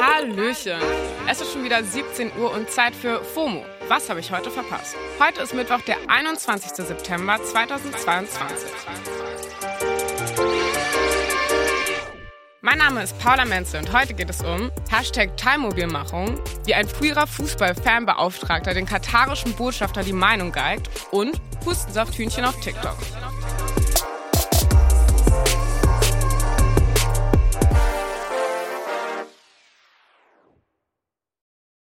Hallöchen! Es ist schon wieder 17 Uhr und Zeit für FOMO. Was habe ich heute verpasst? Heute ist Mittwoch, der 21. September 2022. Mein Name ist Paula Menzel und heute geht es um Hashtag Teilmobilmachung, wie ein früherer Fußballfanbeauftragter den katarischen Botschafter die Meinung geigt und Hustensafthühnchen auf TikTok.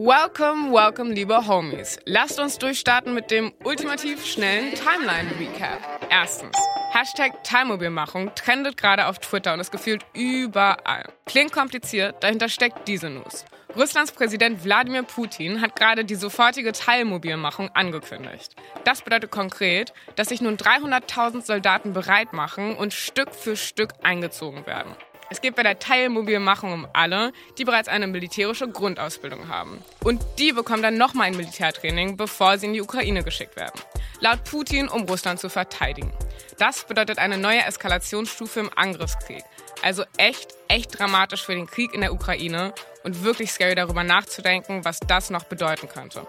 Welcome, welcome, liebe Homies. Lasst uns durchstarten mit dem ultimativ schnellen Timeline-Recap. Erstens, Hashtag Teilmobilmachung trendet gerade auf Twitter und ist gefühlt überall. Klingt kompliziert, dahinter steckt diese News. Russlands Präsident Wladimir Putin hat gerade die sofortige Teilmobilmachung angekündigt. Das bedeutet konkret, dass sich nun 300.000 Soldaten bereit machen und Stück für Stück eingezogen werden. Es geht bei der Teilmobilmachung um alle, die bereits eine militärische Grundausbildung haben. Und die bekommen dann nochmal ein Militärtraining, bevor sie in die Ukraine geschickt werden. Laut Putin, um Russland zu verteidigen. Das bedeutet eine neue Eskalationsstufe im Angriffskrieg. Also echt, echt dramatisch für den Krieg in der Ukraine und wirklich scary darüber nachzudenken, was das noch bedeuten könnte.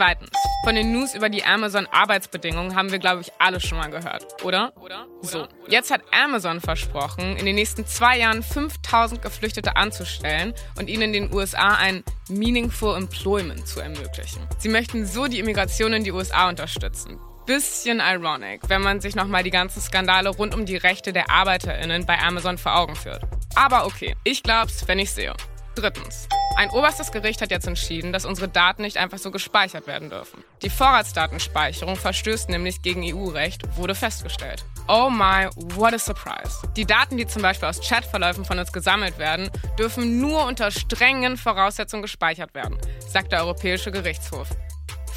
Zweitens, von den News über die Amazon-Arbeitsbedingungen haben wir, glaube ich, alle schon mal gehört, oder? So, jetzt hat Amazon versprochen, in den nächsten zwei Jahren 5000 Geflüchtete anzustellen und ihnen in den USA ein Meaningful Employment zu ermöglichen. Sie möchten so die Immigration in die USA unterstützen. Bisschen ironic, wenn man sich nochmal die ganzen Skandale rund um die Rechte der ArbeiterInnen bei Amazon vor Augen führt. Aber okay, ich glaub's, wenn ich sehe. Drittens. Ein oberstes Gericht hat jetzt entschieden, dass unsere Daten nicht einfach so gespeichert werden dürfen. Die Vorratsdatenspeicherung verstößt nämlich gegen EU-Recht, wurde festgestellt. Oh my, what a surprise. Die Daten, die zum Beispiel aus Chatverläufen von uns gesammelt werden, dürfen nur unter strengen Voraussetzungen gespeichert werden, sagt der Europäische Gerichtshof.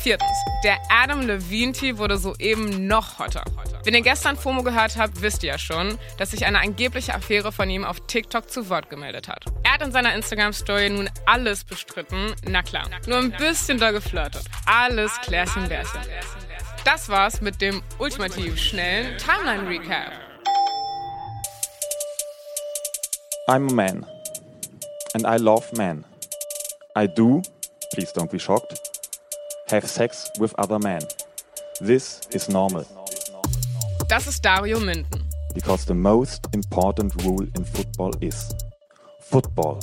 Viertens. Der Adam Levine-Tee wurde soeben noch hotter. Wenn ihr gestern FOMO gehört habt, wisst ihr ja schon, dass sich eine angebliche Affäre von ihm auf TikTok zu Wort gemeldet hat. Er hat in seiner Instagram-Story nun alles bestritten. Na klar, nur ein bisschen da geflirtet. Alles Klärchen Bärchen. Das war's mit dem ultimativ schnellen Timeline-Recap. I'm a man. And I love men. I do, please don't be shocked, have sex with other men. This is normal. Das ist Dario Minden. Because the most important rule in football is football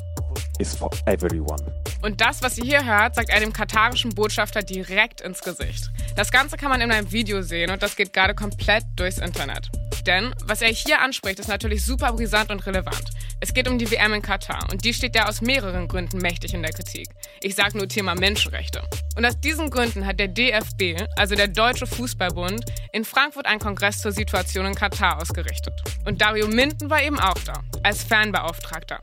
is for everyone. Und das, was ihr hier hört, sagt er dem katarischen Botschafter direkt ins Gesicht. Das Ganze kann man in einem Video sehen und das geht gerade komplett durchs Internet. Denn was er hier anspricht, ist natürlich super brisant und relevant. Es geht um die WM in Katar und die steht ja aus mehreren Gründen mächtig in der Kritik. Ich sage nur Thema Menschenrechte. Und aus diesen Gründen hat der DFB, also der Deutsche Fußballbund, in Frankfurt einen Kongress zur Situation in Katar ausgerichtet. Und Dario Minden war eben auch da, als Fanbeauftragter.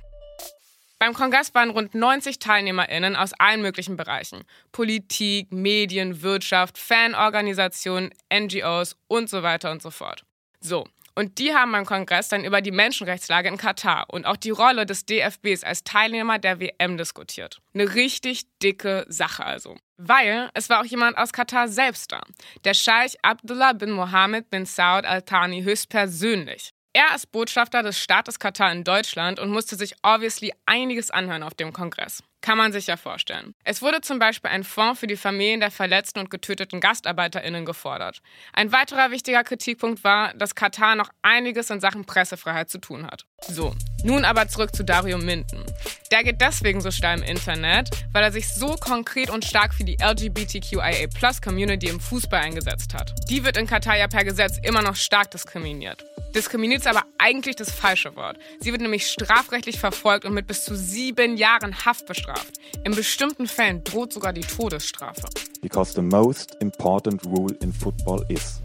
Beim Kongress waren rund 90 TeilnehmerInnen aus allen möglichen Bereichen. Politik, Medien, Wirtschaft, Fanorganisationen, NGOs und so weiter und so fort. So, und die haben beim Kongress dann über die Menschenrechtslage in Katar und auch die Rolle des DFBs als Teilnehmer der WM diskutiert. Eine richtig dicke Sache also. Weil es war auch jemand aus Katar selbst da. Der Scheich Abdullah bin Mohammed bin Saud Al-Thani höchstpersönlich. Er ist Botschafter des Staates Katar in Deutschland und musste sich obviously einiges anhören auf dem Kongress. Kann man sich ja vorstellen. Es wurde zum Beispiel ein Fonds für die Familien der verletzten und getöteten GastarbeiterInnen gefordert. Ein weiterer wichtiger Kritikpunkt war, dass Katar noch einiges in Sachen Pressefreiheit zu tun hat. So, nun aber zurück zu Dario Minden. Der geht deswegen so steil im Internet, weil er sich so konkret und stark für die LGBTQIA-Plus-Community im Fußball eingesetzt hat. Die wird in Katar ja per Gesetz immer noch stark diskriminiert. Diskriminiert ist aber eigentlich das falsche Wort. Sie wird nämlich strafrechtlich verfolgt und mit bis zu sieben Jahren Haft bestraft. In bestimmten Fällen droht sogar die Todesstrafe. Because the most important rule in football is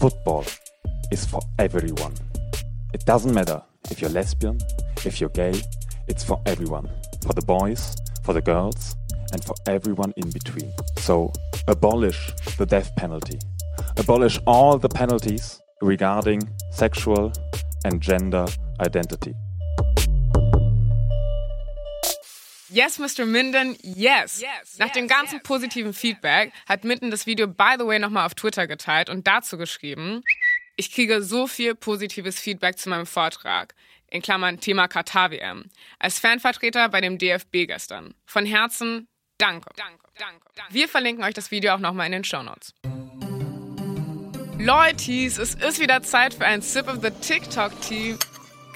football is for everyone. It doesn't matter if you're lesbian, if you're gay, it's for everyone. for the boys, for the girls, and for everyone in between. So, abolish the death penalty. Abolish all the penalties regarding sexual and gender identity. Yes, Mr. Minden, yes. yes Nach yes, dem ganzen yes, positiven Feedback hat Minden das Video, by the way, nochmal auf Twitter geteilt und dazu geschrieben, ich kriege so viel positives Feedback zu meinem Vortrag. In Klammern Thema Katar-WM. Als Fanvertreter bei dem DFB gestern. Von Herzen, danke. danke, danke, danke. Wir verlinken euch das Video auch nochmal in den Show Notes. Leutis, es ist wieder Zeit für ein Sip of the TikTok Tea.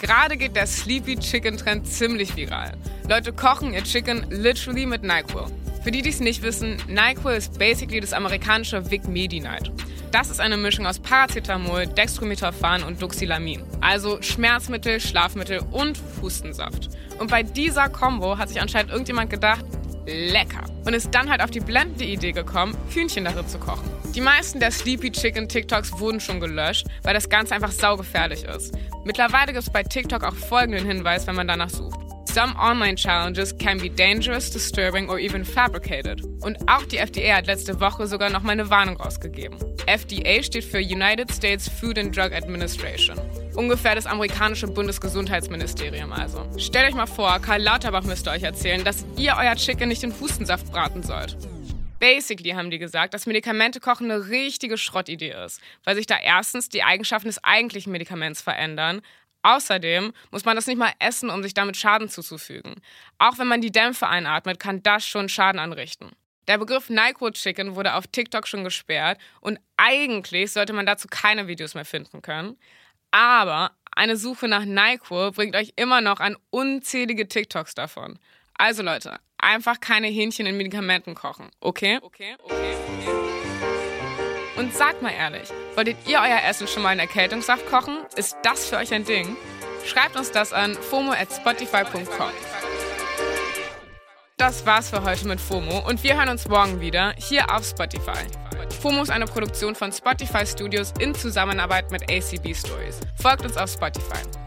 Gerade geht der Sleepy Chicken Trend ziemlich viral. Leute kochen ihr Chicken literally mit NyQuil. Für die, die es nicht wissen, NyQuil ist basically das amerikanische Vic Medi-Night. Das ist eine Mischung aus Paracetamol, Dextromethorphan und Duxilamin. Also Schmerzmittel, Schlafmittel und Hustensaft. Und bei dieser Combo hat sich anscheinend irgendjemand gedacht, lecker. Und ist dann halt auf die blendende Idee gekommen, Hühnchen darin zu kochen. Die meisten der Sleepy Chicken TikToks wurden schon gelöscht, weil das Ganze einfach saugefährlich ist. Mittlerweile gibt es bei TikTok auch folgenden Hinweis, wenn man danach sucht. Some online challenges can be dangerous, disturbing or even fabricated. Und auch die FDA hat letzte Woche sogar noch mal eine Warnung rausgegeben. FDA steht für United States Food and Drug Administration. Ungefähr das amerikanische Bundesgesundheitsministerium also. Stellt euch mal vor, Karl Lauterbach müsste euch erzählen, dass ihr euer Chicken nicht in Hustensaft braten sollt. Basically haben die gesagt, dass Medikamente kochen eine richtige Schrottidee ist, weil sich da erstens die Eigenschaften des eigentlichen Medikaments verändern, Außerdem muss man das nicht mal essen, um sich damit Schaden zuzufügen. Auch wenn man die Dämpfe einatmet, kann das schon Schaden anrichten. Der Begriff NyQuil Chicken wurde auf TikTok schon gesperrt und eigentlich sollte man dazu keine Videos mehr finden können. Aber eine Suche nach NyQuil bringt euch immer noch an unzählige TikToks davon. Also Leute, einfach keine Hähnchen in Medikamenten kochen, okay? Okay, okay, okay. Und sagt mal ehrlich, wolltet ihr euer Essen schon mal in Erkältungssaft kochen? Ist das für euch ein Ding? Schreibt uns das an fomo at spotify.com. Das war's für heute mit FOMO und wir hören uns morgen wieder hier auf Spotify. FOMO ist eine Produktion von Spotify Studios in Zusammenarbeit mit ACB Stories. Folgt uns auf Spotify.